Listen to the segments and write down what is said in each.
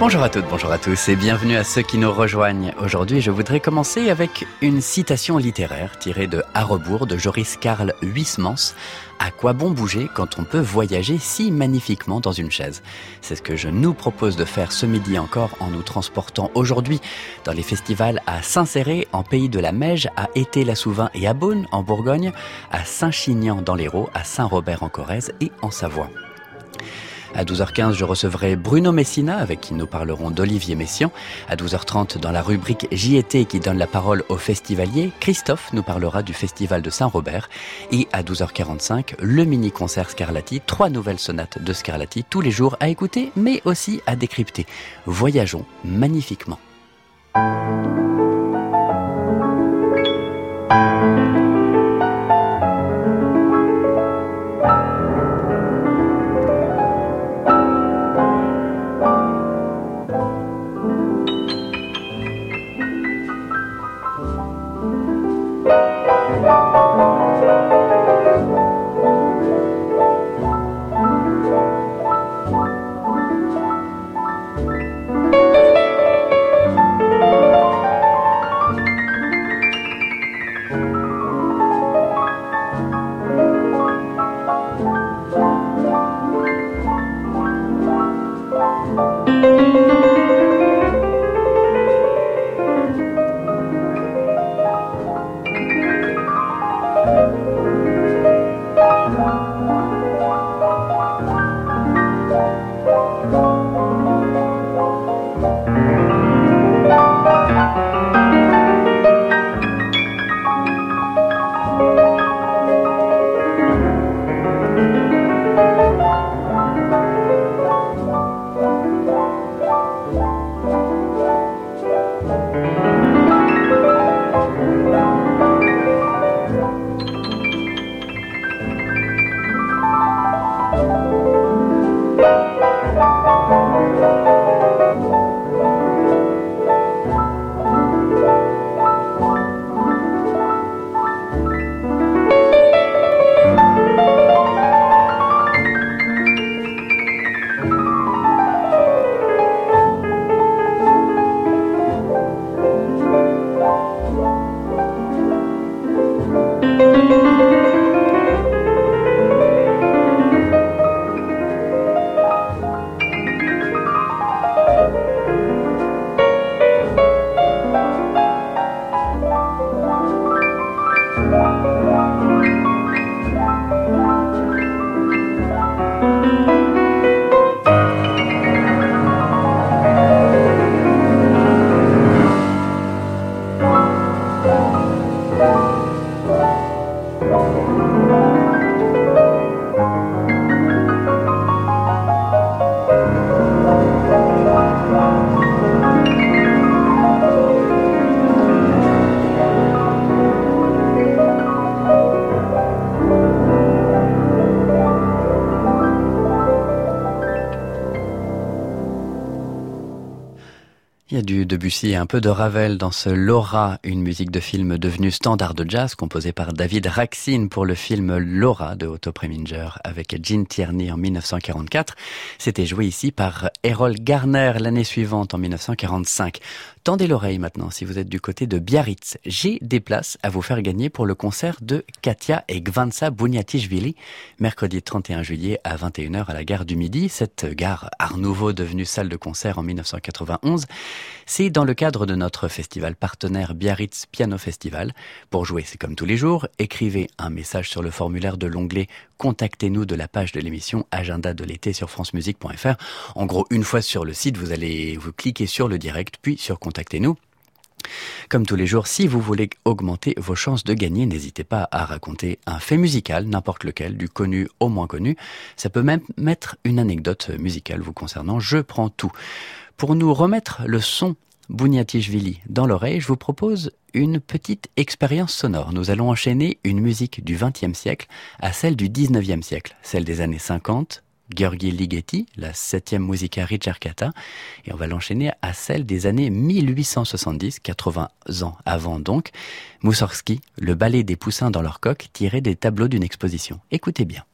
Bonjour à toutes, bonjour à tous et bienvenue à ceux qui nous rejoignent. Aujourd'hui, je voudrais commencer avec une citation littéraire tirée de À rebours de Joris Karl Huysmans. À quoi bon bouger quand on peut voyager si magnifiquement dans une chaise? C'est ce que je nous propose de faire ce midi encore en nous transportant aujourd'hui dans les festivals à Saint-Céré, en Pays de la Meige, à Été-la-Souvin et à Beaune, en Bourgogne, à Saint-Chinian dans l'Hérault, à Saint-Robert en Corrèze et en Savoie. À 12h15, je recevrai Bruno Messina, avec qui nous parlerons d'Olivier Messiaen. À 12h30, dans la rubrique JT qui donne la parole aux festivaliers, Christophe nous parlera du festival de Saint-Robert. Et à 12h45, le mini-concert Scarlatti, trois nouvelles sonates de Scarlatti, tous les jours à écouter, mais aussi à décrypter. Voyageons magnifiquement. Debussy et un peu de Ravel dans ce Laura, une musique de film devenue standard de jazz composée par David Raksin pour le film Laura de Otto Preminger avec Gene Tierney en 1944. C'était joué ici par Errol Garner l'année suivante en 1945. Tendez l'oreille maintenant si vous êtes du côté de Biarritz. J'ai des places à vous faire gagner pour le concert de Katia et Gvansa Bunyatishvili, mercredi 31 juillet à 21h à la gare du Midi. Cette gare Art Nouveau devenue salle de concert en 1991. C'est dans le cadre de notre festival partenaire Biarritz Piano Festival. Pour jouer, c'est comme tous les jours. Écrivez un message sur le formulaire de l'onglet Contactez-nous de la page de l'émission Agenda de l'été sur francemusique.fr. En gros, une fois sur le site, vous allez vous cliquer sur le direct, puis sur contactez-nous. Comme tous les jours, si vous voulez augmenter vos chances de gagner, n'hésitez pas à raconter un fait musical, n'importe lequel, du connu au moins connu. Ça peut même mettre une anecdote musicale vous concernant. Je prends tout. Pour nous remettre le son Bouniatishvili dans l'oreille, je vous propose une petite expérience sonore. Nous allons enchaîner une musique du XXe siècle à celle du XIXe siècle, celle des années 50, Georgi Ligeti, la septième musica ricercata, et on va l'enchaîner à celle des années 1870, 80 ans avant donc, Moussorski, le ballet des poussins dans leur coque tiré des tableaux d'une exposition. Écoutez bien.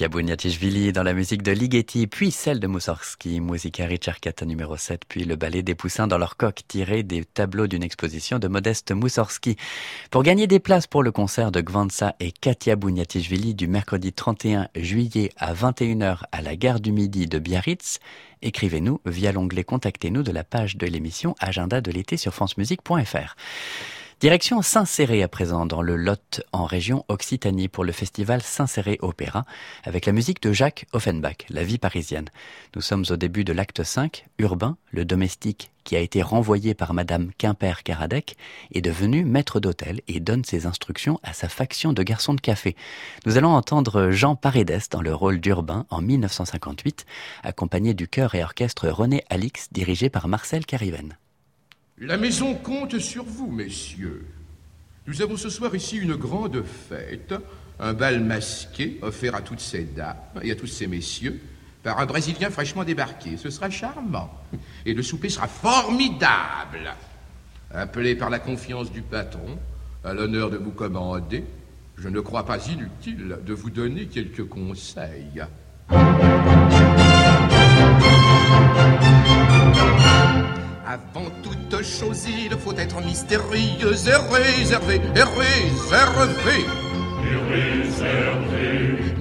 Katia Bouniatichvili dans la musique de Ligeti, puis celle de Moussorski, Musica Ricercata numéro 7, puis le ballet des poussins dans leur coque tiré des tableaux d'une exposition de Modeste Moussorski. Pour gagner des places pour le concert de Gvansa et Katia Bouniatichvili du mercredi 31 juillet à 21h à la gare du Midi de Biarritz, écrivez-nous via l'onglet Contactez-nous de la page de l'émission Agenda de l'été sur francemusique.fr. Direction Saint-Céré à présent, dans le Lot, en région Occitanie, pour le festival Saint-Céré Opéra, avec la musique de Jacques Offenbach, La vie parisienne. Nous sommes au début de l'acte 5. Urbain, le domestique qui a été renvoyé par Madame Quimper-Caradec, est devenu maître d'hôtel et donne ses instructions à sa faction de garçons de café. Nous allons entendre Jean Paredes dans le rôle d'Urbain en 1958, accompagné du chœur et orchestre René Alix, dirigé par Marcel Cariven. La maison compte sur vous, messieurs. Nous avons ce soir ici une grande fête, un bal masqué offert à toutes ces dames et à tous ces messieurs par un Brésilien fraîchement débarqué. Ce sera charmant. Et le souper sera formidable. Appelé par la confiance du patron, à l'honneur de vous commander, je ne crois pas inutile de vous donner quelques conseils. Avant toute chose, il faut être mystérieux et réservé, et réservé.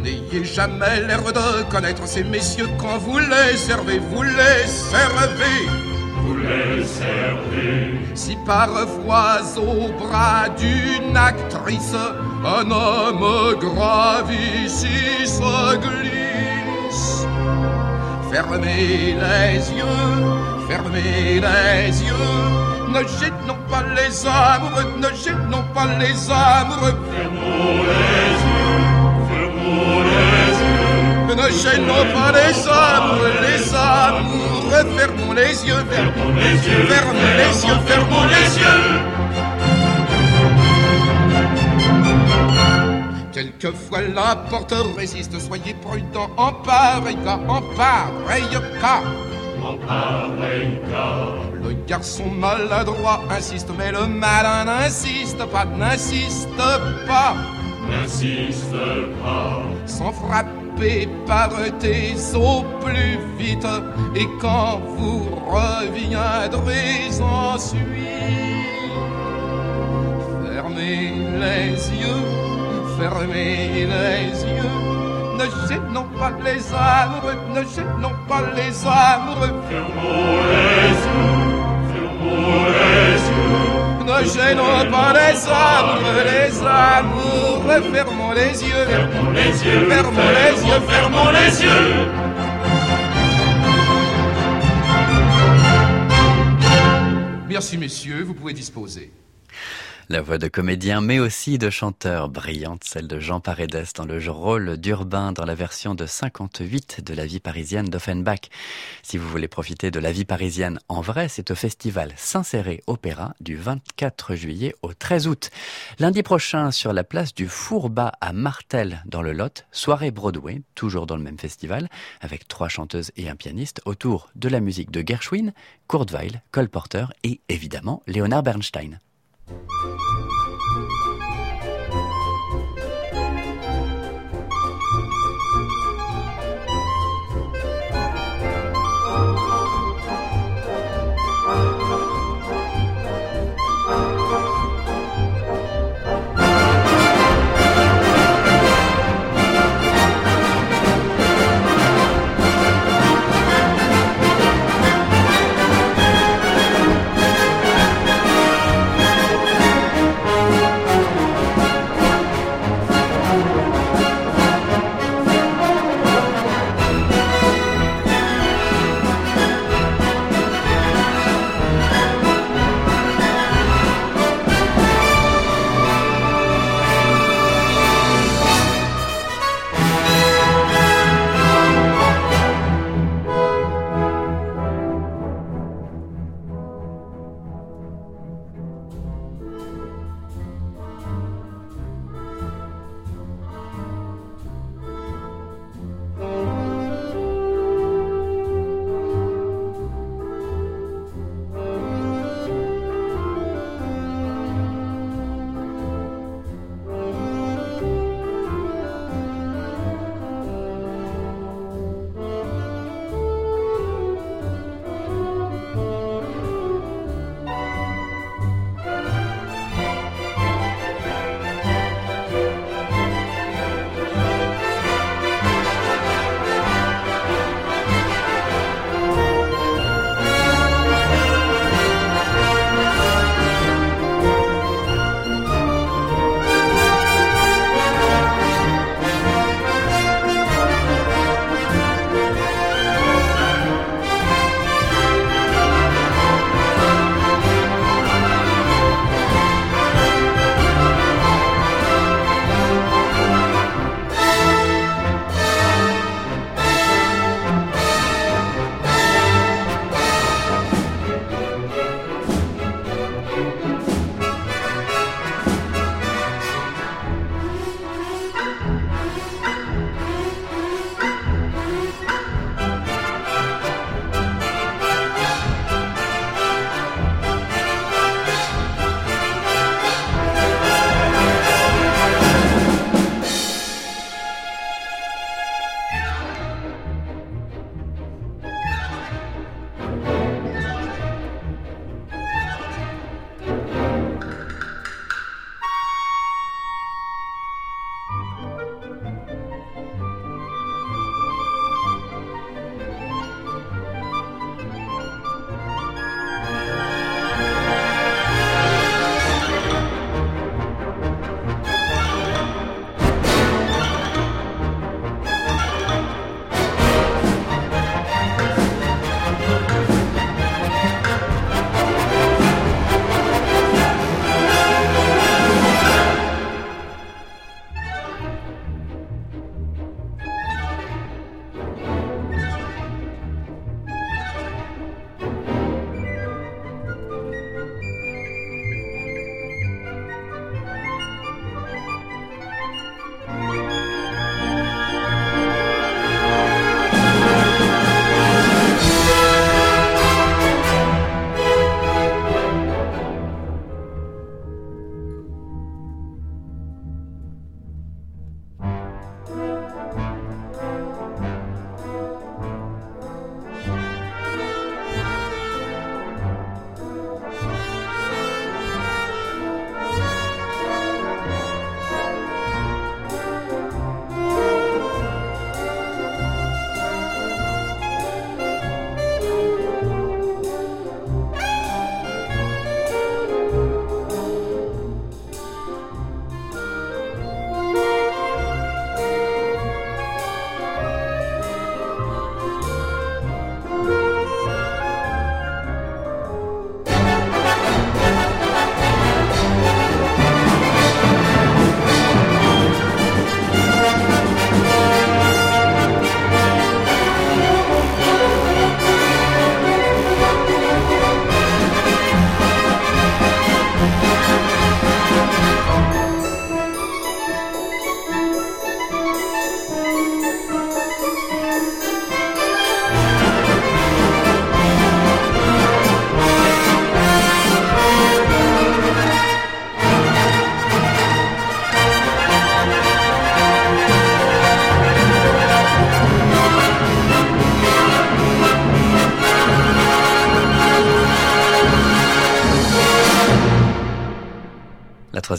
N'ayez jamais l'air de connaître ces messieurs quand vous les servez, vous les servez. Vous les servez. Si parfois au bras d'une actrice, un homme grave ici se glisse, fermez les yeux fermez les yeux. Ne gênons pas les amoureux, ne gênons pas les amoureux. Fermons les yeux, fermons les yeux. Ne gênons pas les amoureux, les amoureux. Fermons les yeux, fermons les yeux, fermons les yeux, fermons les yeux. Quelquefois la porte résiste, soyez prudents en pareil cas, en pareil cas. Le garçon maladroit insiste, mais le malin n'insiste pas, n'insiste pas. N'insiste pas. Sans frapper par tes au plus vite, et quand vous reviendrez ensuite, fermez les yeux, fermez les yeux ne gênons pas les amoureux, ne gênons pas les amoureux. Fermons les yeux, fermons les yeux. Ne gênons pas les amoureux, les amoureux. Fermons les yeux, fermons les yeux, fermons les yeux, fermons les yeux. Merci messieurs, vous pouvez disposer. La voix de comédien, mais aussi de chanteur brillante, celle de Jean Paredes dans le rôle d'Urbain dans la version de 58 de la vie parisienne d'Offenbach. Si vous voulez profiter de la vie parisienne en vrai, c'est au festival Saint-Céré Opéra du 24 juillet au 13 août. Lundi prochain, sur la place du Fourbat à Martel dans le Lot, soirée Broadway, toujours dans le même festival, avec trois chanteuses et un pianiste autour de la musique de Gershwin, Kurt Weill, Cole Porter et évidemment Leonard Bernstein. Música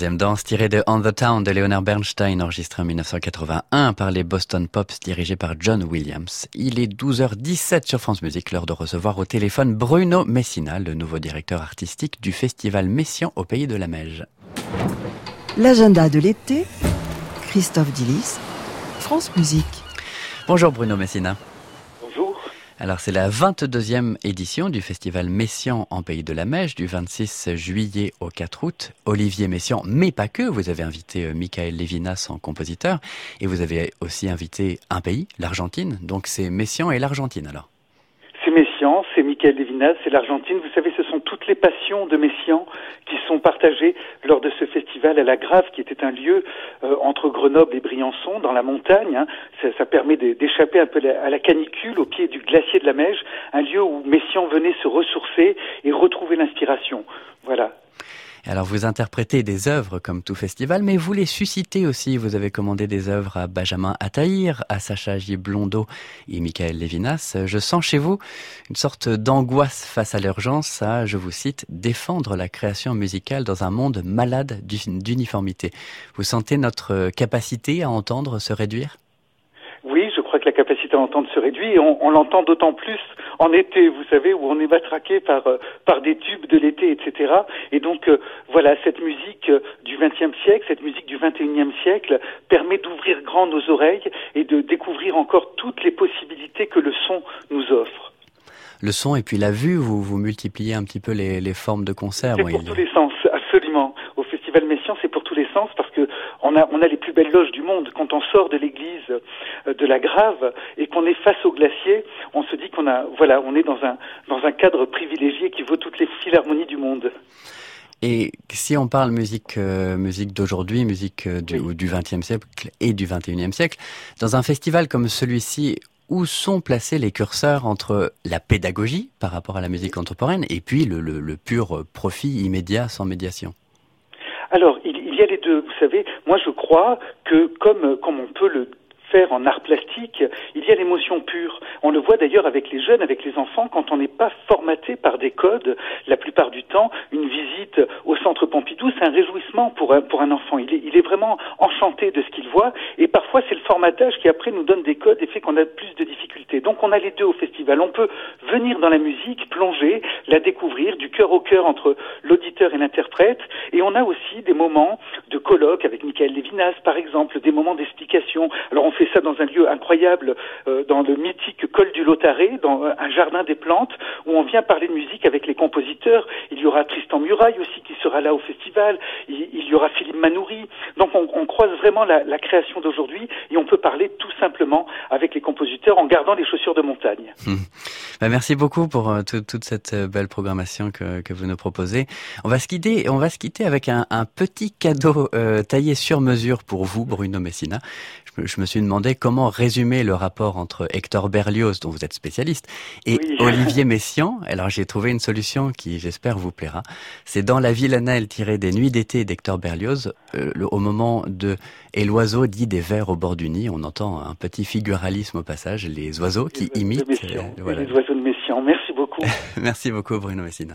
troisième danse tirée de On the Town de Leonard Bernstein, enregistré en 1981 par les Boston Pops dirigés par John Williams. Il est 12h17 sur France Musique, l'heure de recevoir au téléphone Bruno Messina, le nouveau directeur artistique du festival Messian au Pays de la Meige. L'agenda de l'été, Christophe Dillis, France Musique. Bonjour Bruno Messina. Alors c'est la 22e édition du festival Messian en Pays de la Mèche du 26 juillet au 4 août. Olivier Messian, mais pas que, vous avez invité euh, Michael Levinas en compositeur et vous avez aussi invité un pays, l'Argentine. Donc c'est Messian et l'Argentine alors. C'est Messian, c'est Michael Levinas, c'est l'Argentine. Vous savez, ce sont toutes les passions de Messian qui sont partagées lors de ce festival à la Grave, qui était un lieu euh, entre Grenoble et Briançon, dans la montagne. Hein. Ça, ça, permet d'échapper un peu à la canicule au pied du glacier de la Meige, un lieu où Messian venait se ressourcer et retrouver l'inspiration. Voilà. Alors vous interprétez des œuvres comme tout festival, mais vous les suscitez aussi. Vous avez commandé des œuvres à Benjamin Attaïr, à Sacha Giblondeau et Michael Levinas. Je sens chez vous une sorte d'angoisse face à l'urgence à, je vous cite, défendre la création musicale dans un monde malade d'uniformité. Vous sentez notre capacité à entendre se réduire? Oui, je crois que la capacité à entendre se réduit et on, on l'entend d'autant plus en été, vous savez, où on est matraqué par euh, par des tubes de l'été, etc. Et donc euh, voilà, cette musique euh, du XXe siècle, cette musique du XXIe siècle permet d'ouvrir grand nos oreilles et de découvrir encore toutes les possibilités que le son nous offre. Le son et puis la vue, vous, vous multipliez un petit peu les, les formes de concert. C'est pour tous les sens, absolument. Au Festival Messian, c'est pour tous les sens parce que on a, on a les plus belles loges du monde. Quand on sort de l'église de la Grave et qu'on est face au glacier, on se dit qu'on a, voilà, on est dans un, dans un cadre privilégié qui vaut toutes les philharmonies du monde. Et si on parle musique, euh, musique d'aujourd'hui, musique euh, du, oui. du siècle et du XXIe siècle, dans un festival comme celui-ci, où sont placés les curseurs entre la pédagogie par rapport à la musique contemporaine et puis le, le, le pur profit immédiat sans médiation? Y a les deux. Vous savez, moi je crois que comme, comme on peut le faire en art plastique, il y a l'émotion pure. On le voit d'ailleurs avec les jeunes, avec les enfants, quand on n'est pas formaté par des codes, la plupart du temps, une visite au centre Pompidou, c'est un réjouissement pour un, pour un enfant. Il est, il est vraiment enchanté de ce qu'il voit, et parfois c'est le formatage qui après nous donne des codes et fait qu'on a plus de difficultés. Donc on a les deux au festival. On peut venir dans la musique, plonger, la découvrir du cœur au cœur entre l'auditeur et l'interprète, et on a aussi des moments de colloque avec Michael Levinas, par exemple, des moments d'explication. Alors on fait ça dans un lieu incroyable, euh, dans le mythique col du Lotaré, dans un jardin des plantes, où on vient parler de musique avec les compositeurs. Il y aura Tristan Muraille aussi qui sera là au festival. Il, y aura Philippe Manoury. Donc on, croise vraiment la, création d'aujourd'hui et on peut parler tout simplement avec les compositeurs en gardant les chaussures de montagne. Bah merci beaucoup pour euh, tout, toute cette euh, belle programmation que, vous nous proposez. On va se quitter, on va se quitter avec un, petit cadeau euh, taillé sur mesure pour vous, Bruno Messina. Je, je me suis demandé comment résumer le rapport entre Hector Berlioz, dont vous êtes spécialiste, et oui. Olivier Messiaen. Alors j'ai trouvé une solution qui, j'espère, vous plaira. C'est dans la villanelle tirée des nuits d'été d'Hector Berlioz, euh, le, au moment de Et l'oiseau dit des vers au bord du nid, on entend un petit figuralisme au passage, les oiseaux qui les imitent. Euh, voilà. Les oiseaux de Messiaen. Merci beaucoup. Merci beaucoup, Bruno Messina.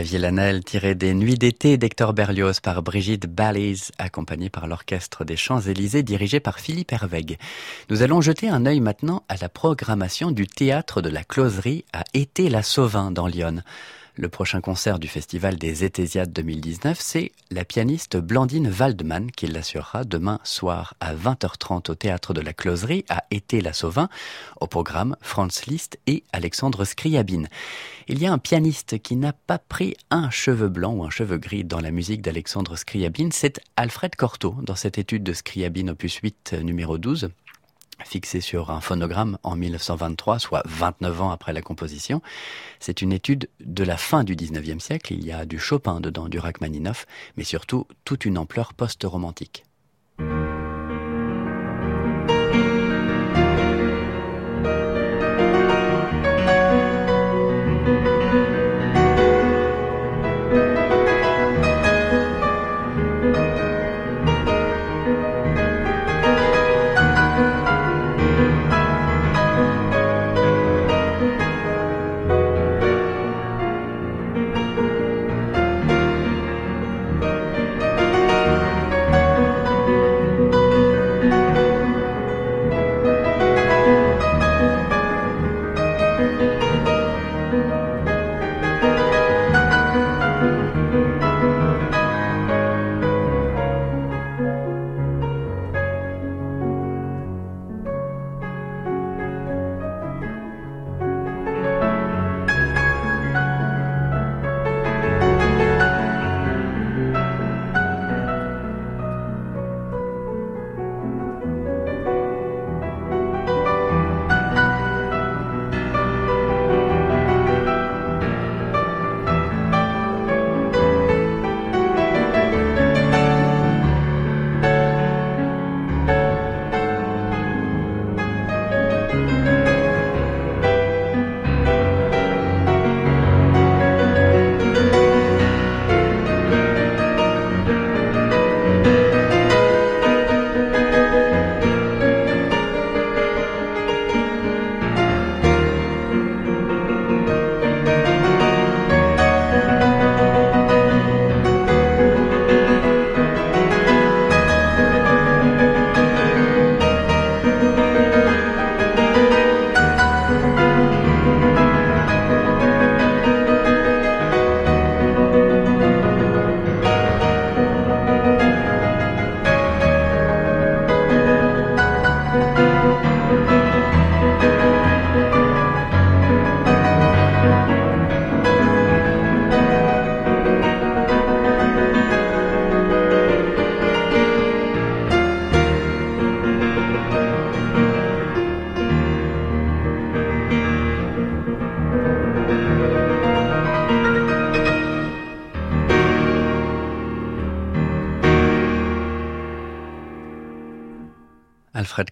La Villanelle tirée des Nuits d'été d'Hector Berlioz par Brigitte Balise, accompagnée par l'Orchestre des Champs-Élysées dirigé par Philippe Hervègue. Nous allons jeter un œil maintenant à la programmation du Théâtre de la Closerie à Été-la-Sauvin dans Lyon. Le prochain concert du Festival des Etésiades 2019, c'est la pianiste Blandine Waldman qui l'assurera demain soir à 20h30 au Théâtre de la Closerie à Été-la-Sauvin, au programme Franz Liszt et Alexandre Scriabine. Il y a un pianiste qui n'a pas pris un cheveu blanc ou un cheveu gris dans la musique d'Alexandre Scriabine, c'est Alfred Cortot dans cette étude de Scriabine opus 8 numéro 12 fixé sur un phonogramme en 1923, soit 29 ans après la composition. C'est une étude de la fin du 19e siècle. Il y a du Chopin dedans, du Rachmaninoff, mais surtout toute une ampleur post-romantique.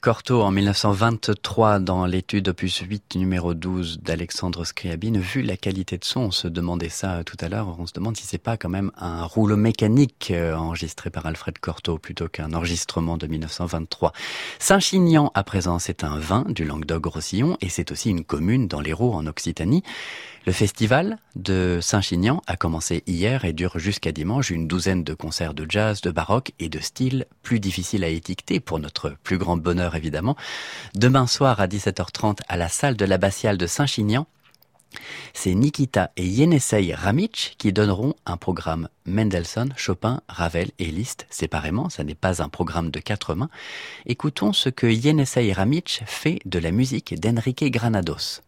Cortot en 1923 dans l'étude opus 8 numéro 12 d'Alexandre Scriabine. Vu la qualité de son, on se demandait ça tout à l'heure, on se demande si c'est pas quand même un rouleau mécanique euh, enregistré par Alfred Cortot plutôt qu'un enregistrement de 1923. Saint-Chinian à présent c'est un vin du Languedoc-Roussillon et c'est aussi une commune dans l'Hérault en Occitanie. Le festival de Saint-Chinian a commencé hier et dure jusqu'à dimanche une douzaine de concerts de jazz, de baroque et de styles plus difficiles à étiqueter pour notre plus grand bonheur évidemment. Demain soir à 17h30 à la salle de l'abbatiale de Saint-Chinian, c'est Nikita et Yenisei Ramic qui donneront un programme Mendelssohn, Chopin, Ravel et Liszt séparément. Ça n'est pas un programme de quatre mains. Écoutons ce que Yenisei Ramic fait de la musique d'Enrique Granados.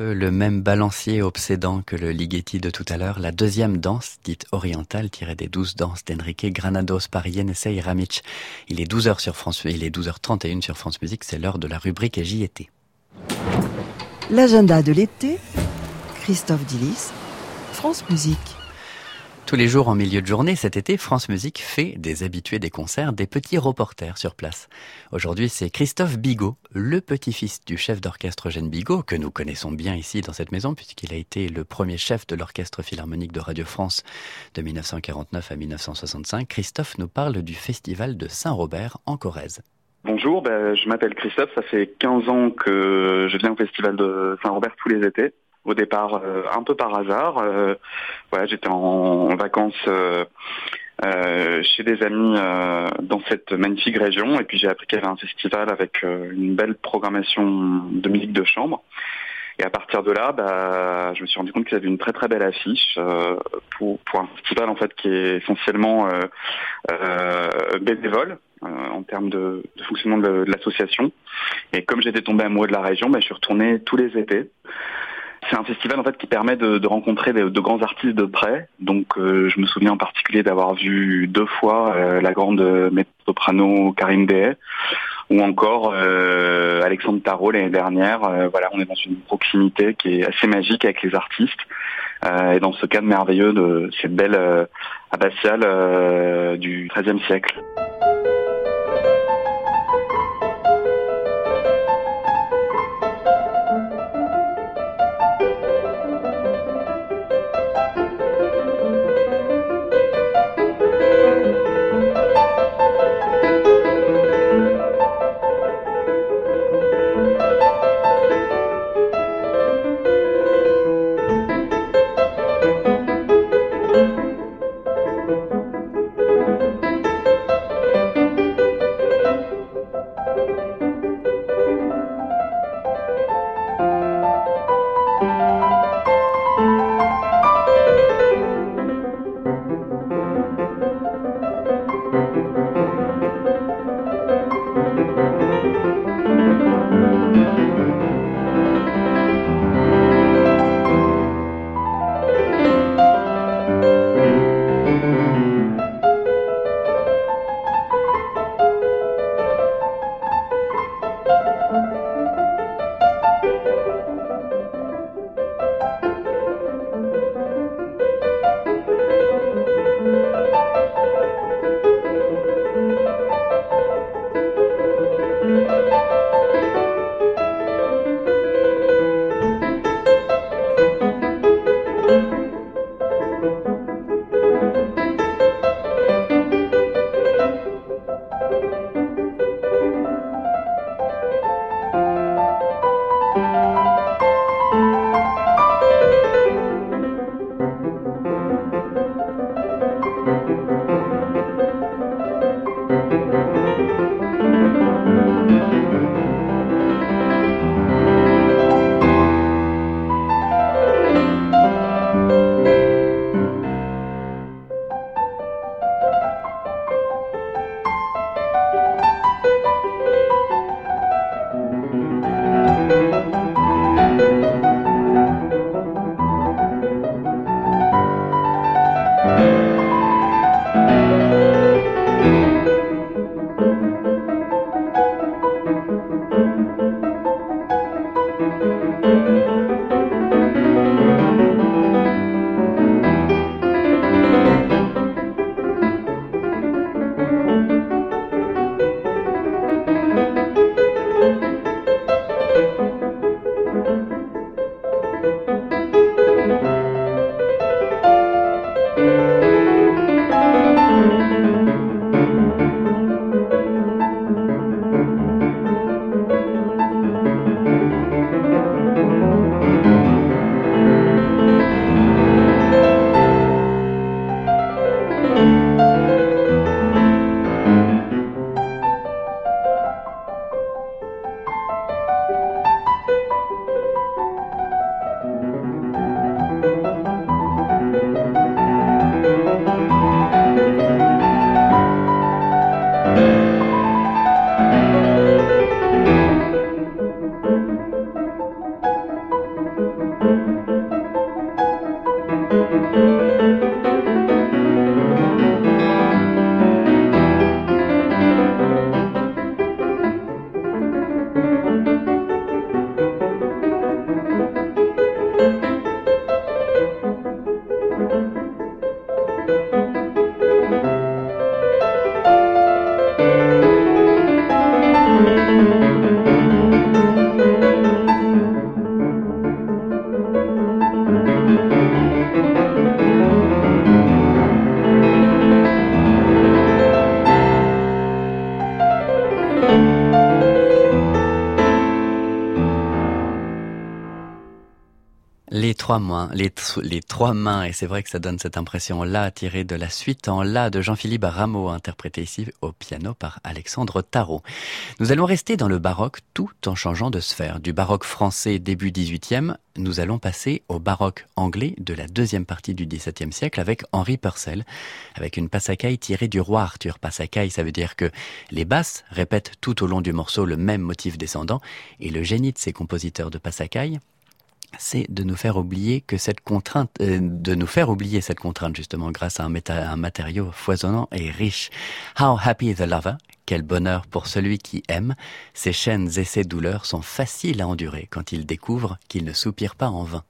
Le même balancier obsédant que le Ligeti de tout à l'heure, la deuxième danse, dite orientale, tirée des douze danses d'Enrique Granados par Yenesei Ramic. Il est 12h sur France, il est 12h31 sur France Musique, c'est l'heure de la rubrique étais. L'agenda de l'été, Christophe Dillis, France Musique. Tous les jours en milieu de journée, cet été, France Musique fait des habitués des concerts, des petits reporters sur place. Aujourd'hui, c'est Christophe Bigot, le petit-fils du chef d'orchestre Eugène Bigot, que nous connaissons bien ici dans cette maison, puisqu'il a été le premier chef de l'orchestre philharmonique de Radio France de 1949 à 1965. Christophe nous parle du festival de Saint-Robert en Corrèze. Bonjour, ben, je m'appelle Christophe, ça fait 15 ans que je viens au festival de Saint-Robert tous les étés au départ euh, un peu par hasard. Euh, voilà, j'étais en, vacances euh, chez des amis dans cette magnifique région et puis j'ai appris qu'il y avait un festival avec une belle programmation de musique de chambre. Et à partir de là, bah, je me suis rendu compte qu'il y avait une très très belle affiche euh, pour, pour un festival en fait qui est essentiellement euh, euh, bénévole en termes de, de fonctionnement de, de l'association. Et comme j'étais tombé amoureux de la région, bah, je suis retourné tous les étés. C'est un festival en fait qui permet de, de rencontrer de, de, grands artistes de près. Donc euh, je me souviens en particulier d'avoir vu deux fois euh, la grande mezzo-soprano Karine Dehay ou encore euh, Alexandre Tarot l'année dernière. Euh, voilà, on est dans une proximité qui est assez magique avec les artistes. Euh, et dans ce cadre merveilleux de cette belle abbatiale du XIIIe siècle. Les, tr- les trois mains, et c'est vrai que ça donne cette impression-là, tirée de la suite en La de Jean-Philippe Rameau, interprété ici au piano par Alexandre Tarot. Nous allons rester dans le baroque tout en changeant de sphère. Du baroque français début 18e, nous allons passer au baroque anglais de la deuxième partie du XVIIe siècle avec Henri Purcell, avec une passacaille tirée du roi Arthur. Passacaille, ça veut dire que les basses répètent tout au long du morceau le même motif descendant, et le génie de ces compositeurs de passacaille, c'est de nous faire oublier que cette contrainte, euh, de nous faire oublier cette contrainte justement grâce à un, matériau foisonnant et riche. How happy the lover, quel bonheur pour celui qui aime. Ses chaînes et ses douleurs sont faciles à endurer quand il découvre qu'il ne soupire pas en vain.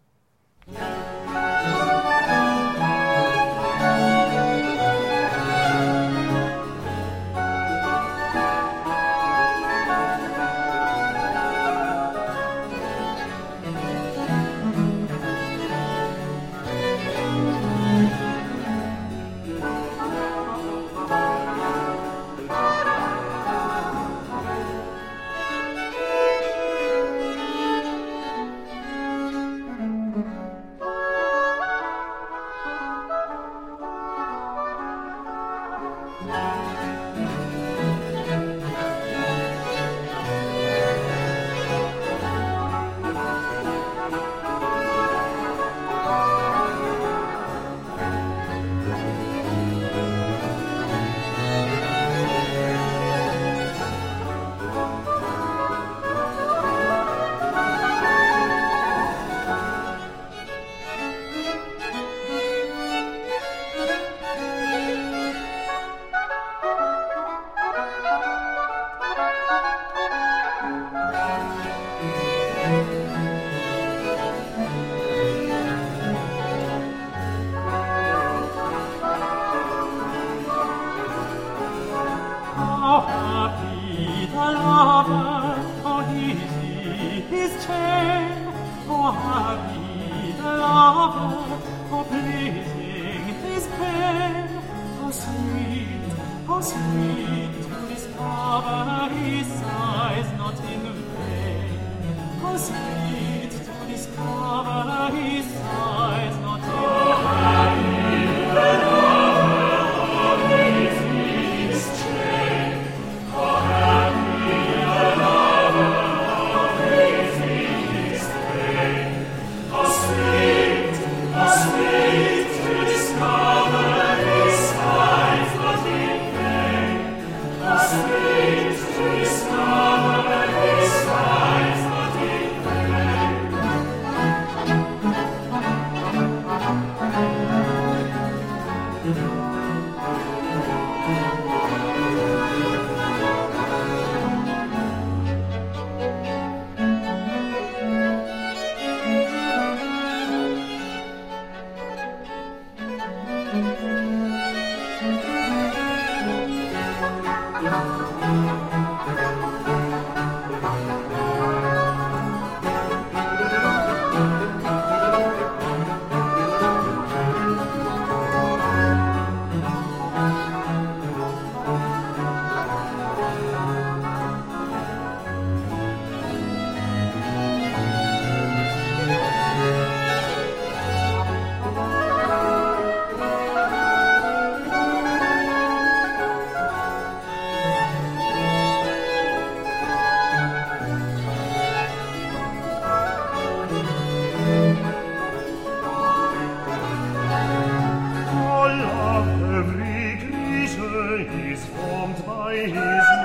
His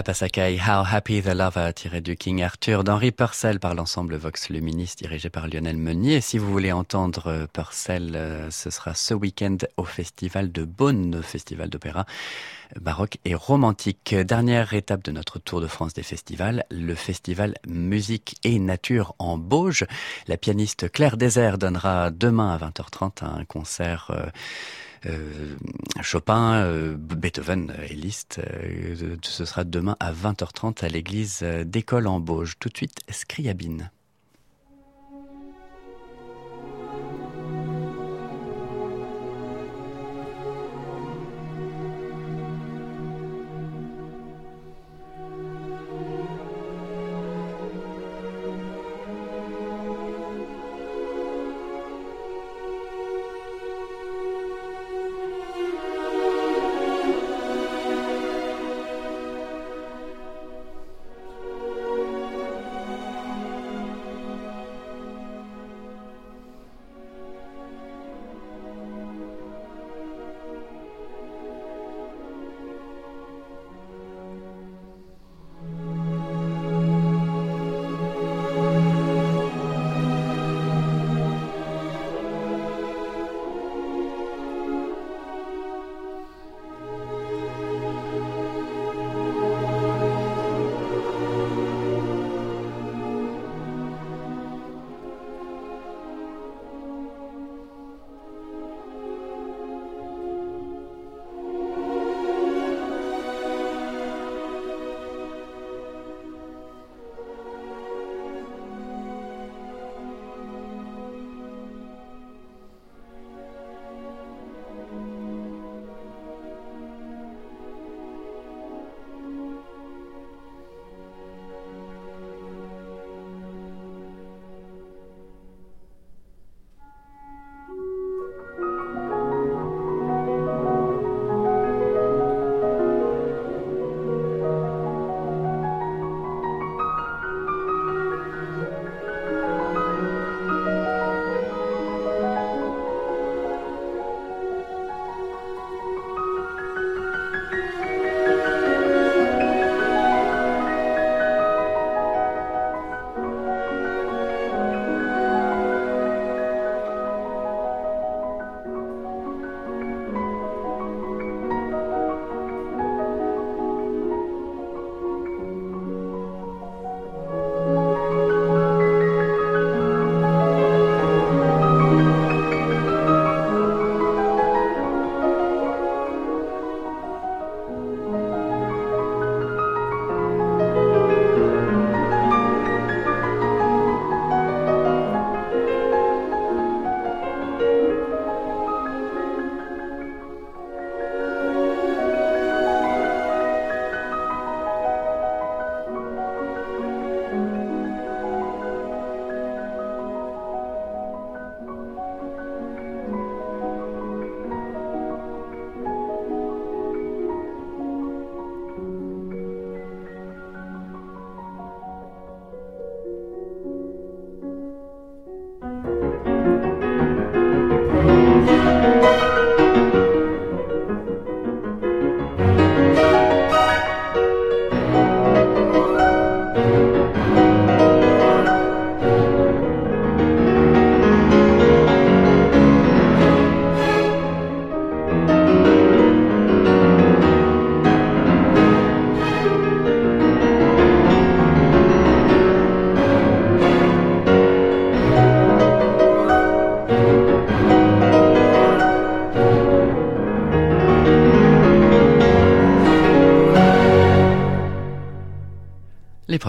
La Passacaille How Happy the Lover tiré du King Arthur d'Henri Purcell par l'ensemble Vox Luminis dirigé par Lionel Meunier. Si vous voulez entendre euh, Purcell, euh, ce sera ce week-end au festival de Beaune, au festival d'opéra euh, baroque et romantique. Dernière étape de notre tour de France des festivals, le festival Musique et Nature en Bauge. La pianiste Claire Désert donnera demain à 20h30 un concert Chopin, euh, Beethoven et Liszt. euh, ce sera demain à 20h30 à l'église euh, d'École en Bauge. Tout de suite, Scriabine.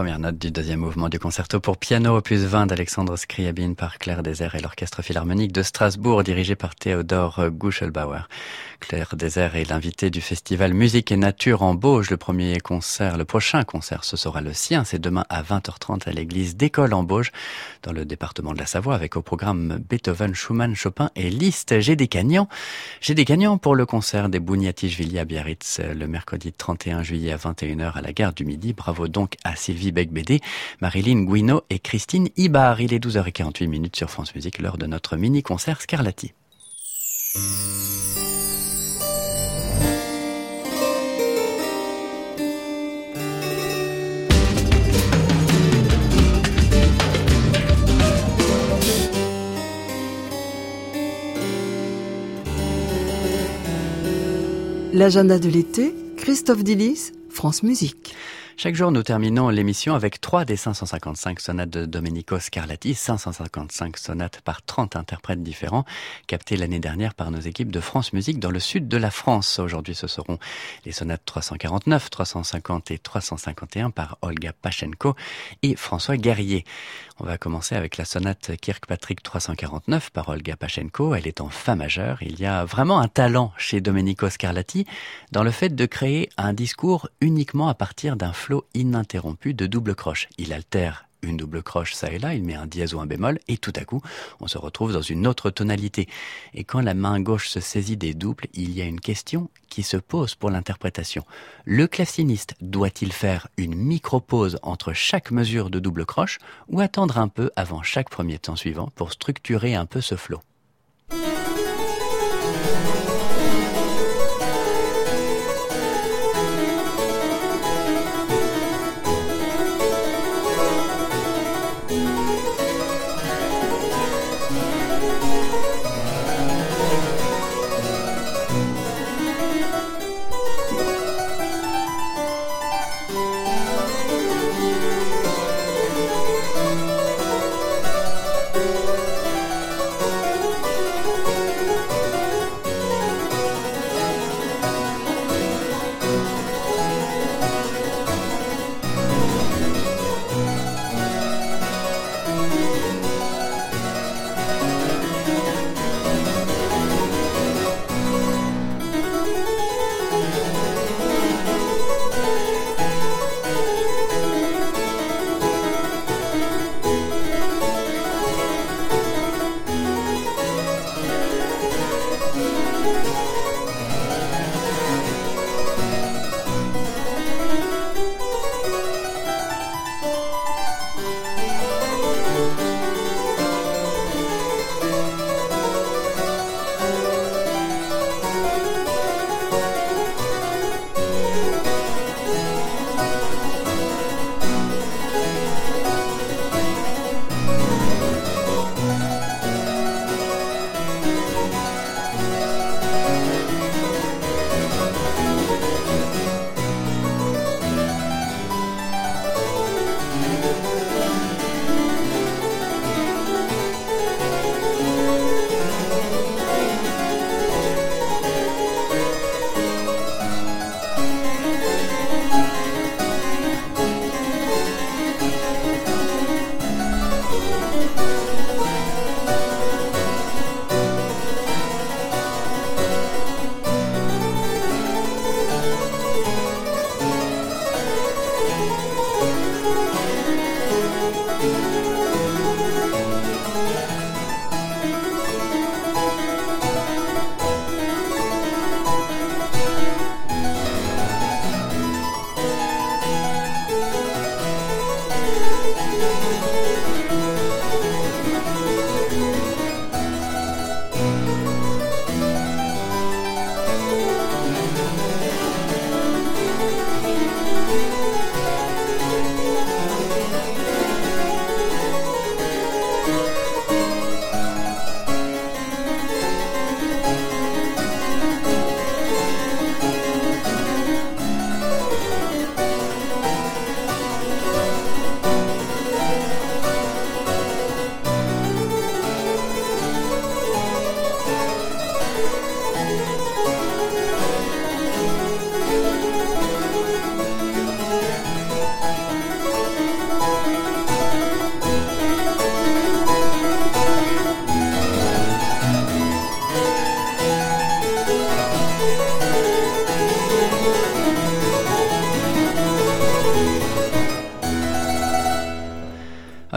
Les premières notes du deuxième mouvement du concerto pour piano opus 20 d'Alexandre Scriabine par Claire Désert et l'Orchestre Philharmonique de Strasbourg dirigé par Théodore Guschelbauer. Claire Désert est l'invité du festival Musique et Nature en Bauge. Le premier concert, le prochain concert, ce sera le sien. C'est demain à 20h30 à l'église d'École en Bauge, dans le département de la Savoie, avec au programme Beethoven, Schumann, Chopin et Liszt. J'ai des gagnants. J'ai des gagnants pour le concert des Bouniatichvili à Biarritz le mercredi 31 juillet à 21h à la gare du Midi. Bravo donc à Sylvie Becbédé, Marilyn Guino et Christine Ibar. Il est 12h48 minutes sur France Musique, l'heure de notre mini-concert Scarlatti. L'agenda de l'été, Christophe Dillis, France Musique. Chaque jour, nous terminons l'émission avec trois des 555 sonates de Domenico Scarlatti, 555 sonates par 30 interprètes différents, captées l'année dernière par nos équipes de France Musique dans le sud de la France. Aujourd'hui, ce seront les sonates 349, 350 et 351 par Olga Pachenko et François Guerrier. On va commencer avec la sonate Kirkpatrick 349 par Olga Pachenko. Elle est en fa majeur. Il y a vraiment un talent chez Domenico Scarlatti dans le fait de créer un discours uniquement à partir d'un flot ininterrompu de double croche. Il altère une double croche ça et là, il met un dièse ou un bémol, et tout à coup, on se retrouve dans une autre tonalité. Et quand la main gauche se saisit des doubles, il y a une question qui se pose pour l'interprétation. Le claveciniste doit-il faire une micro-pause entre chaque mesure de double croche, ou attendre un peu avant chaque premier temps suivant pour structurer un peu ce flot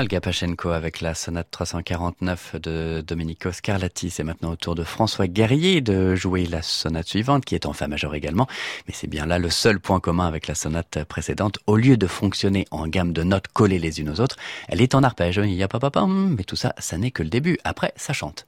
Olga Pachenko avec la sonate 349 de Domenico Scarlatti. C'est maintenant au tour de François Guerrier de jouer la sonate suivante, qui est en fa majeur également. Mais c'est bien là le seul point commun avec la sonate précédente. Au lieu de fonctionner en gamme de notes collées les unes aux autres, elle est en arpège. Il y a pas, mais tout ça, ça n'est que le début. Après, ça chante.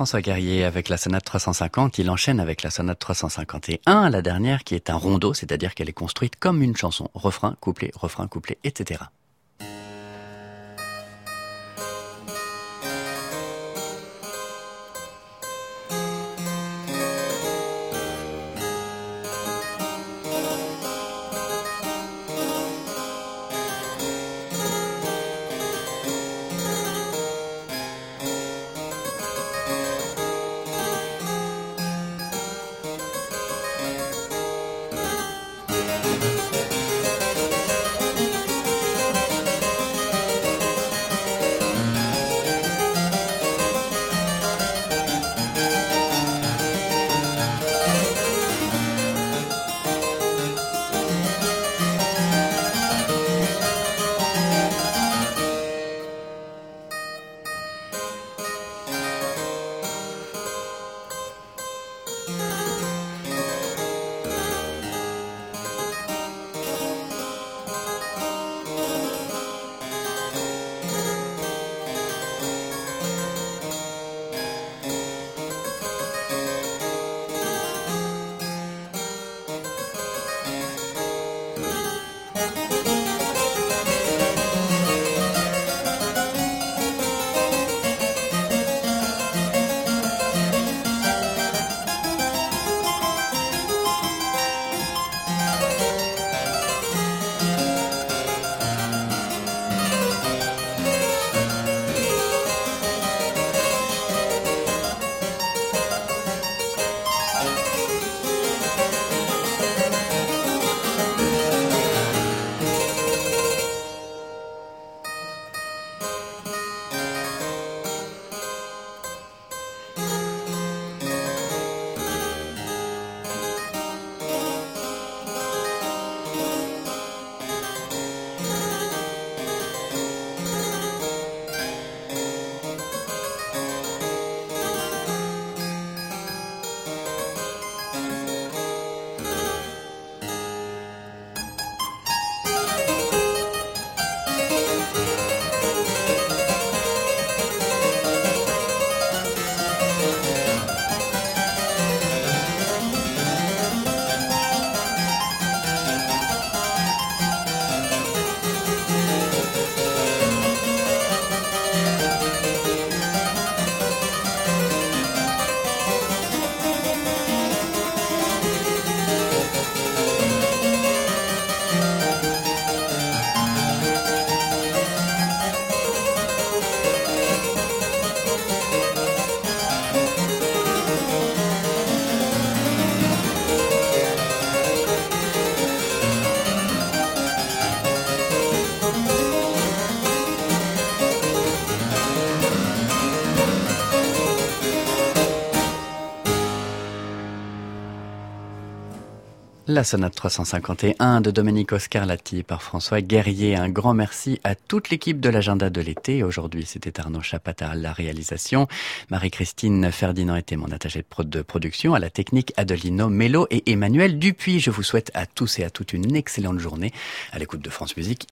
François Guerrier avec la sonate 350, il enchaîne avec la sonate 351, la dernière qui est un rondeau, c'est-à-dire qu'elle est construite comme une chanson, refrain, couplet, refrain, couplet, etc. La sonate 351 de Domenico Scarlatti par François Guerrier. Un grand merci à toute l'équipe de l'agenda de l'été. Aujourd'hui, c'était Arnaud Chapata à la réalisation. Marie-Christine Ferdinand était mon attachée de production. À la technique, Adelino Mello et Emmanuel Dupuis. Je vous souhaite à tous et à toutes une excellente journée à l'écoute de France Musique.